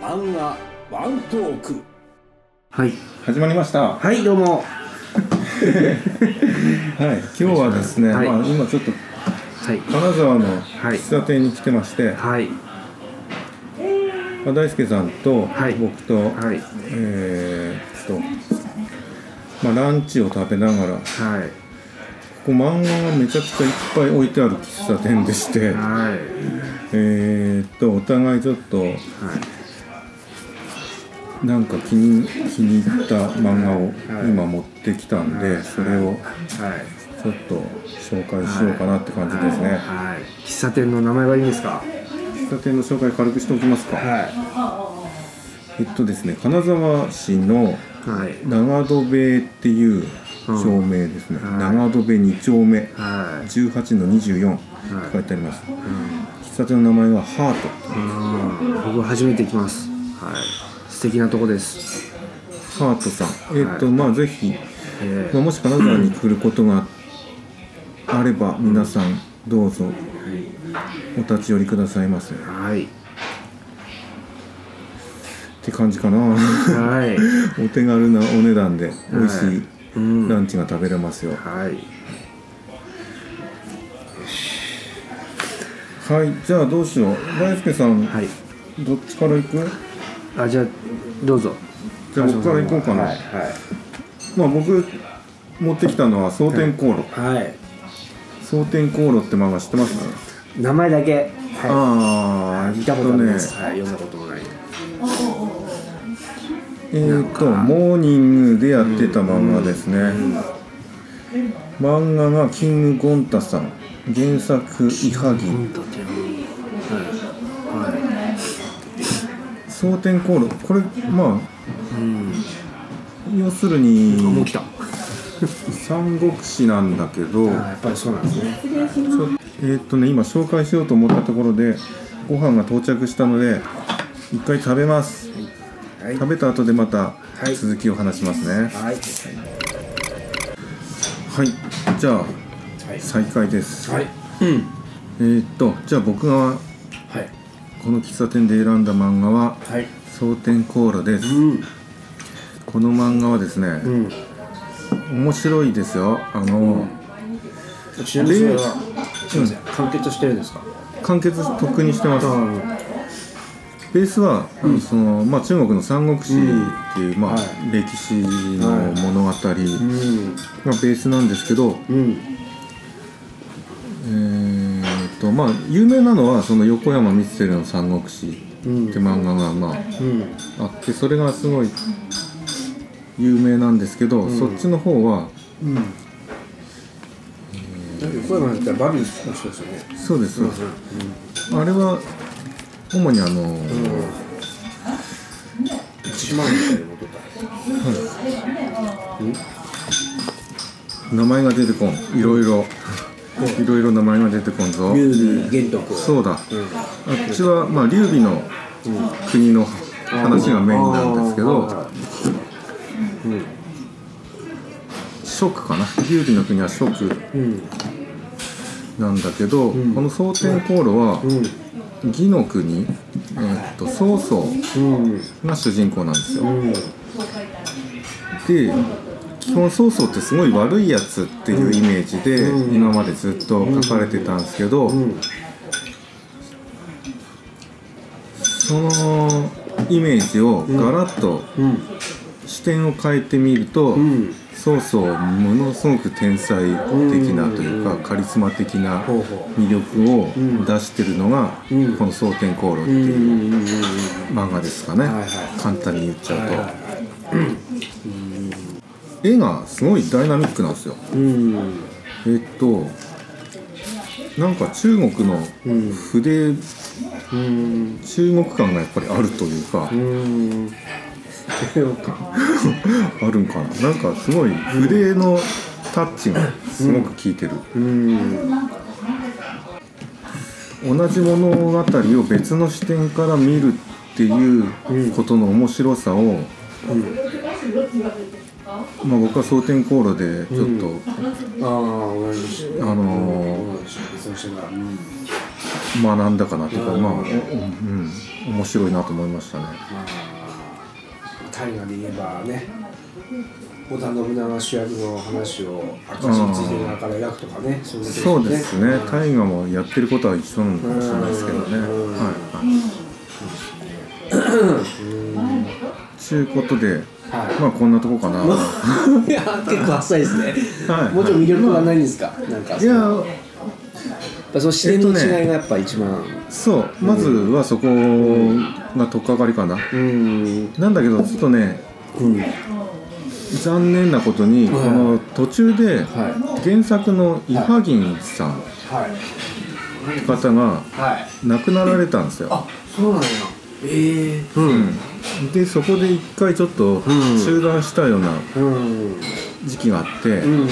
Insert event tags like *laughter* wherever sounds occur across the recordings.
漫画ワントーク。はい。始まりました。ははいどうも。*laughs* い、今日はですね、はい。まあ今ちょっとはい。金沢のはい。喫茶店に来てまして、はい。まあ大輔さんとはい。僕と、はい。えーっと、まあランチを食べながら、こはい。こ漫画がめちゃくちゃいっぱい置いてある喫茶店でして、はい。えーっとお互いちょっとはい。なんか気に気に入った漫画をはい。今持ってきたんで、それをはい。ちょっと紹介しようかなって感じですね。はい。喫茶店の名前はいいんですか？喫茶店の紹介軽くしておきますか。はえっとですね、金沢市のいはい。長戸部っていう町名ですね、うん。長戸部2丁目。はい。18の24って書いてあります、喫茶店の名前はハート。うん。僕初めて来ます。はい。素敵なとこです。ハートさん。えっと、まあぜひ、えまあ、もし金沢に来ることがあれば皆さんどうぞお立ち寄りくださいませ。はい。て感じかな。はい。*laughs* お手軽なお値段で美味しいうんランチが食べれますよ、はい。はいじゃあどうしよう。大輔さん、はい。どっちから行く？あじゃあどうぞ。じゃあ僕から行こうかな、はいまあ僕持ってきたのは蒼天航路。はい、はい、蒼天航路って漫画知ってます？か、名前だけ。はああい見たことあります、えっはい読んだことえーとモーニングでやってた漫画ですね、漫画がキングゴンタさん。原作イハギ。蒼天航路。これまうん。あ要するに三国志なんだけどあやっぱりそうなんですね。えーっとね今紹介しようと思ったところでご飯が到着したので一回食べますはい。食べた後でまたい。続きを話しますね。はい。はい、じゃあはい。再開です、はい。うん。えーっとじゃあ僕がはい。この喫茶店で選んだ漫画ははい「蒼天航路」です、うん。この漫画はですね、うん。面白いですよ。あの、ちなみにそれはすいません。完結してるんですか？完結とっくにしてますベースは、そのまあ、中国の三国志っていう、まあはい。歴史の物語。がベうん。ースなんですけど、うん。えーっとまあ有名なのはその横山光輝の「三国志」うん。って漫画がまあうん。あってそれがすごい有名なんですけど、そっちの方はうん。横山だったらバビルスの人ですよね。そうですそうです、あれは主にあの、一万円みたいなことだ名前が出てこん。いろいろ。いろいろ名前が出てこんぞ。劉備玄徳。そうだ、うん。あっちはまあ劉備の国の話がメインなんですけど、うん。蜀かな。劉備の国は蜀うん。なんだけど、ん。この蒼天航路はうん魏の国、えーっと曹操。うん。が主人公なんですよ、うん。で基本曹操ってすごい悪いやつっていうイメージでうん。今までずっと書かれてたんですけど、うん。そのイメージをガラッとうん。視点を変えてみると、うん曹操ものすごく天才的なというか、カリスマ的な魅力をん出してるのが、うん。この「蒼天航路」っていう漫画ですかね、簡単に言っちゃうと、絵がすごいダイナミックなんですよ。うん。えっとなんか中国のうん。筆、うん。中国感がやっぱりあるというか、うんそうか。あるんかな。なんかすごい筆のタッチがすごく効いてる、うん。同じ物語を別の視点から見るっていうことの面白さを、まあ、僕は蒼天航路でちょっと、ああ同じあのー学んだかなっていうか、うんまあ、おうん、面白いなと思いましたね。まあ大河で言えばね織田信長主役の話を明石ついで側から描くとかねそうですね、うん大河もやってることは一緒なのかもしれないですけどね。うん。はい。はい。ちゅうことで、はい。まあこんなとこかな。*laughs* いや結構浅いですね、はい。もうちょっと魅力はないんですか、なんかいや、やっぱその視点の違いがやっぱ一番、そう、まずはそこが取っかかりかな。うん。なんだけど、ちょっとね、うん。残念なことに、この途中では原作のイハギンさん方がはい。亡くなられたんですよ。あそうなんや。ええうん。でそこで一回ちょっと中断したようなうん。時期があって、うん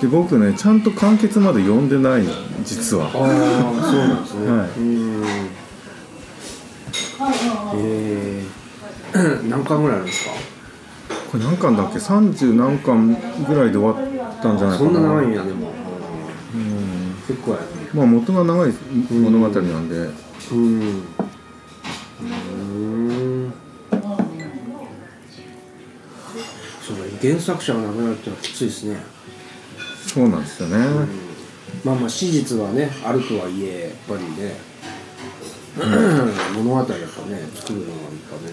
で僕ねちゃんと完結まで読んでないの実は。ああそうなんですね、はい。うんええ何巻ぐらいあるんですか？これ何巻だっけ？30何巻ぐらいで終わったんじゃないかな。そんな長いんやでも。うん。結構やね。まあ元が長い物語なんで、うん。うん。そうだ原作者が亡くなるってのはきついですねそうなんですよね、まあまあ史実はねあるとはいえやっぱりね、*clears throat* 物語やっぱね作るのはやっぱね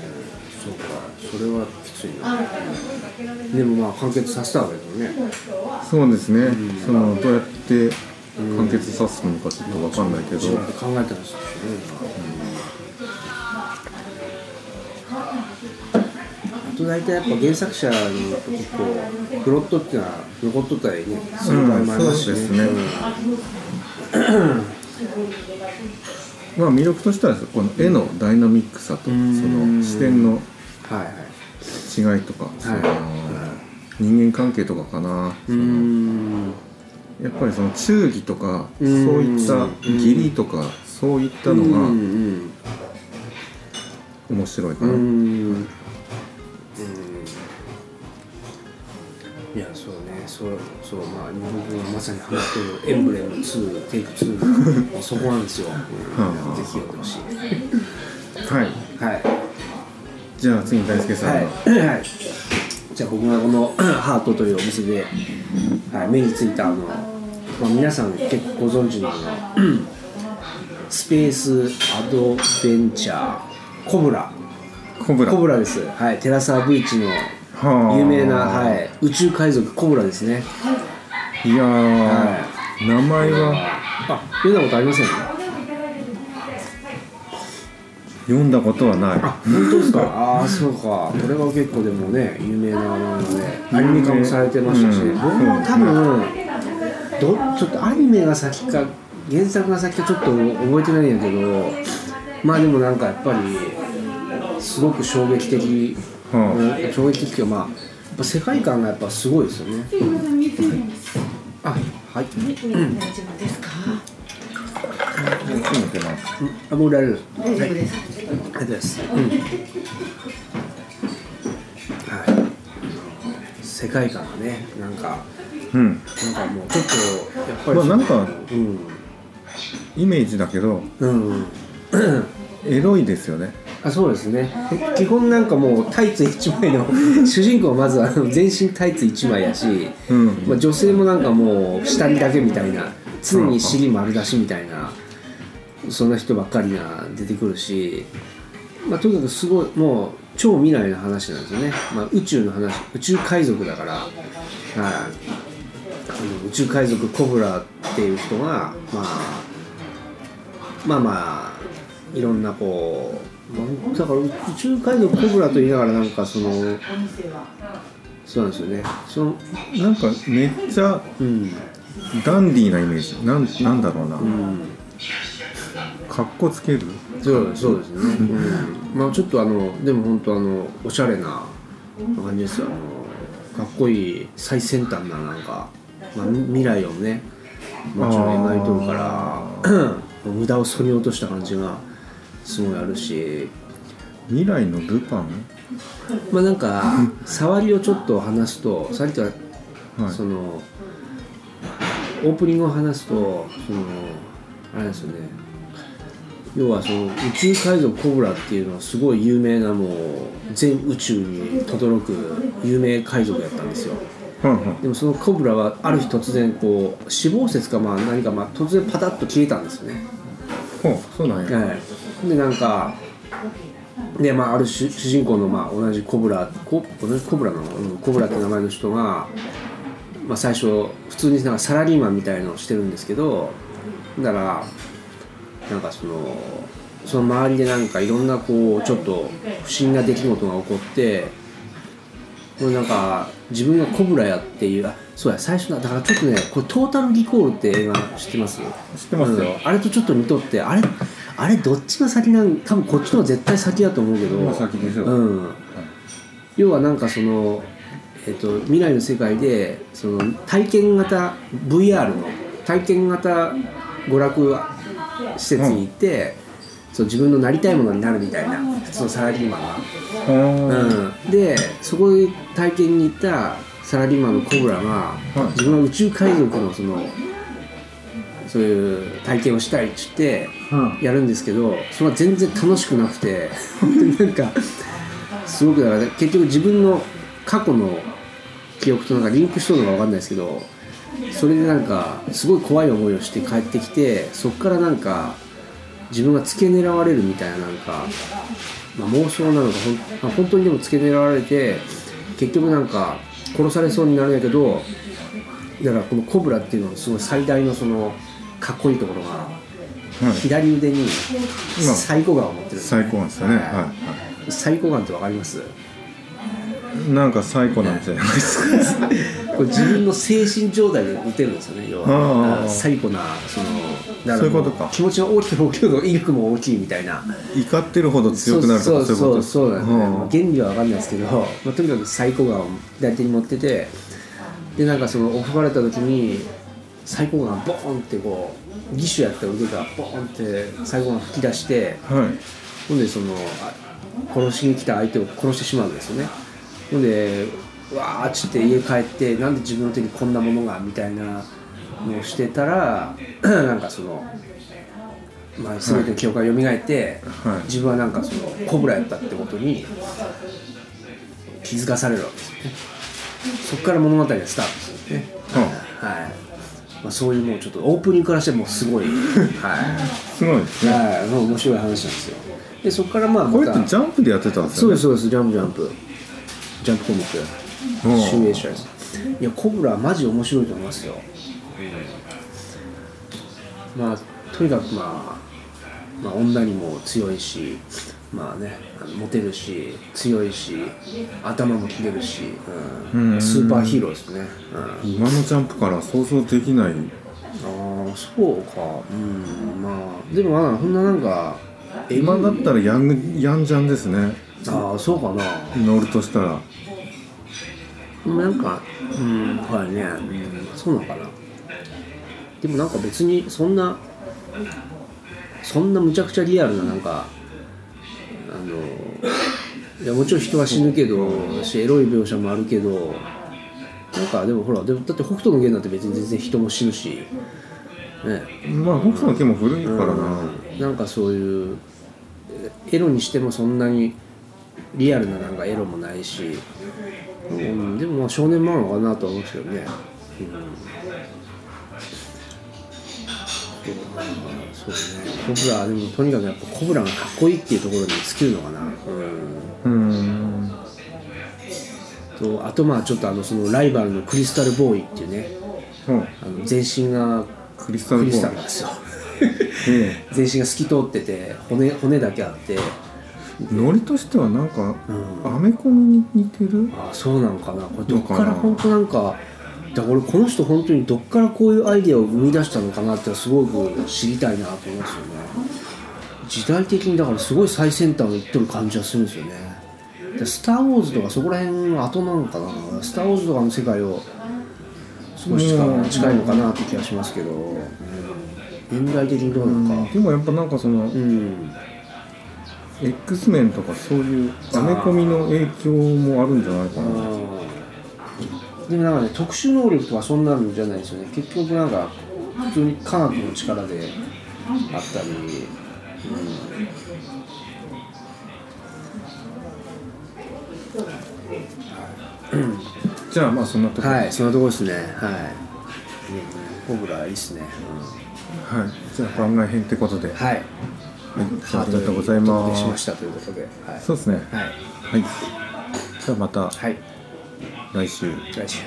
そうかそれはきついな。でもまあ完結させたわけだよね。そうですね、そのどうやって完結させるのかちょっと分かんないけど、考えたんですよね、あと大体やっぱ原作者に結構プロットっていうのは残っとったりねする場合もありますしね,、うんそうですまあ魅力としてはこの絵のダイナミックさとそん。の視点の違いとか、そのは人間関係とかかな、うーんやっぱりその忠義とかそううんいった義理とかそういったのうがん面白いかな、いやそうね。そうそうまあ日本軍がまさにハマってるエンブレム2テイク2そこなんですよ、うん、ぜひ読んでほしい。はい。はい。じゃあ次に大輔さんが、はい、はい、じゃあ僕がこの *clears throat* ハートというお店で、はい、目についたあの、まあ、皆さん結構ご存知のあの *clears throat* スペースアドベンチャーコブラ。コブラ。コブラです。はい。テラサーブイチのはあ有名な、はい、宇宙海賊コブラですね。いやー、は名前は？あ読んだことありません読んだことはない。あ本当ですか？*laughs* ああそうか。これは結構でもね有名なものでアニメ化もされてましたし、うん。僕も多分どちょっとアニメが先か原作が先かちょっと覚えてないんやけどまあでもなんかやっぱりすごく衝撃的、はうん。衝撃的というかまあやっぱ世界観がやっぱすごいですよね。あはい、大丈夫ですか？ますあもう大丈夫です大丈夫です。はい。世界観がね、なん。か、うん。なん。かもうちょっと、やっぱり。まあなん。かうん。イメージだけどうん。エロいですよねあ、そうですね。基本なんかもうタイツ一枚の *laughs* 主人公はまずあの全身タイツ一枚やし、うんまあ女性もなんかもう下着だけみたいな、常に尻丸出しみたいな。そんな人ばっかりが出てくるし、まあ、とにかくすごいもう超未来の話なんですよね、まあ、宇宙の話宇宙海賊だから、はい、あの宇宙海賊コブラっていう人が、まあ、まあまあいろんなこうまあだから宇宙海賊コブラと言いながらなんかそのそうなんですよね。そのなんかめっちゃうん。ダンディーなイメージ。なんなんだろうな、うん。かっこつける？そうそうですね、うん、*laughs* まあちょっとあのでも本当あのおしゃれな感じですよ。あのかっこいい最先端ななんか、まあ、み未来をねもちろん描いとるから *clears throat* 無駄をそぎ落とした感じがすごいあるし。未来のルパン？まあなんか触りをちょっと話すとさっきははい。そのオープニングを話すとそのあれですよね。要はその宇宙海賊コブラっていうのはすごい有名なもう全宇宙に轟く有名海賊やったんですよ。でもそのコブラはある日突然こう死亡説かまあ何かまあ突然パタッと消えたんですよね。ほうそうなんや。はい、でなんかで、まあ、ある主主人公の、まあ、同じコブラコ同じコブラの、うん、コブラって名前の人が、まあ、最初普通になんかサラリーマンみたいのをしてるんですけどだからなんかそのその周りでなんかいろんなこうちょっと不審な出来事が起こってこれなんか自分がコブラやっていうあそうや最初だだからちょっとねこれ「トータル・リコール」って映画知ってます？知ってますよ。うんあれとちょっと似とってあれあれどっちが先なん多分こっちの方が絶対先だと思うけど。今先でしょうん、要はなんかその、えっと未来の世界でその体験型 VR の体験型娯楽施設に行って、そう自分のなりたいものになるみたいな普通のサラリーマンが。ほううん、でそこに体験に行ったサラリーマンのコブラが、い。自分は宇宙海賊のそのそういう体験をしたいっつってうん。やるんですけどそれは全然楽しくなくて *laughs* なんかすごくだから、ね、結局自分の過去の記憶となんかリンクしとるのか分かんないですけどそれでなんかすごい怖い思いをして帰ってきてそこからなんか自分が付け狙われるみたいななんか、まあ、妄想なのかほん、まあ、本当にでも付け狙われて結局なんか殺されそうになるんやけどだからこのコブラっていうののすごい最大のそのかっこいいところがはい。左腕に今サイコガンを持ってるんですね。最高なんですよね。はサイコガンってわかります？いなんか最高なんじゃないですか。これ自分の精神状態で撃てるんですよね要あはあサイコなそのだらそういうことか。気持ちが大きく大きく威力も大きいみたいな。怒ってるほど強くなるとそうかそういうことそうそうなんですね、んまあ原理は分かんないですけど、まあ、とにかくサイコガンを左手に持っててでなんかその襲われた時にサイコガンボーンってこう義手やった腕がボーンってサイコガン吹き出してはい。ほんでそのあ殺しに来た相手を殺してしまうんですよね。ほんでうわーっつって家帰ってなんで自分の手にこんなものがみたいなのをしてたら *clears throat* なんかその、まあ、全ての記憶が蘇って、はい。自分はなんかそのコブラやったってことに気づかされるわけですよね。そこから物語がスタートするんですよね、はいまあ、そういうもうちょっとオープニングからしてもうすごい、はいすごいですねはい、もう面白い話なんですよ。で、そこからまあ、これってジャンプでやってたんですよね？そうです、そうです、ジャンプジャンプ。ジャンプコミック。うん集英社です。いや、コブラはマジ面白いと思いますよ。まあ、とにかくまあ、まあ、女にも強いし、まあね、モテるし、強いし、頭も切れるし、うん。うん。スーパーヒーローですね。うん。今のジャンプから想像できない。ああそうか。うん。まあでもまあそんななんか今だったらヤングヤンジャンですね。ああそうかな。乗るとしたら。なんかうんはいね、うん、そうなのかな。でもなんか別にそんなそんなむちゃくちゃリアルななんかあのいやもちろん人は死ぬけどしエロい描写もあるけどなんかでもほらでもだって北斗の拳なんて別に全然人も死ぬしね。まあ北斗の拳も古いからな、うん。なんかそういうエロにしてもそんなにリアルななんかエロもないし、うん、でもまあ少年漫画かなとは思うんですけどね、うん、そうね。コブラでもとにかくやっぱコブラがかっこいいっていうところに尽きるのかな、うん、うん。とあとまあちょっとあのそのライバルのクリスタルボーイっていうね。うん。あの全身がクリスタルボーイ。なんですよ。う *laughs* 全身が透き通ってて骨骨だけあって。んノリとしてはなんか、うん。アメコミに似てる？あそうなのかな。これどっからな本当なんかだから俺この人本当にどっからこういうアイデアを生み出したのかなってすごく知りたいなと思いますよね。時代的にだからすごい最先端をいっとる感じはするんですよね。でスター・ウォーズとかそこら辺の後なのかな。スター・ウォーズとかの世界を少し近いのかなって気がしますけど、うん。現代的にどうなのか。でもやっぱなんかその、うん、X メンとかそういうアメコミの影響もあるんじゃないかな。あでもなんかね特殊能力とかそんなのじゃないですよね。結局なんか普通に科学の力であったり、じゃあまあそんなとこ。はいそんなところですね。はい。僕らいいっすね、はい、じゃあ番外編ってことで、うん、はい。はい、あありがとうございおま届けしす。ましたということで。はい。そうですね。はい。はい。じゃあまた。はい来週。来週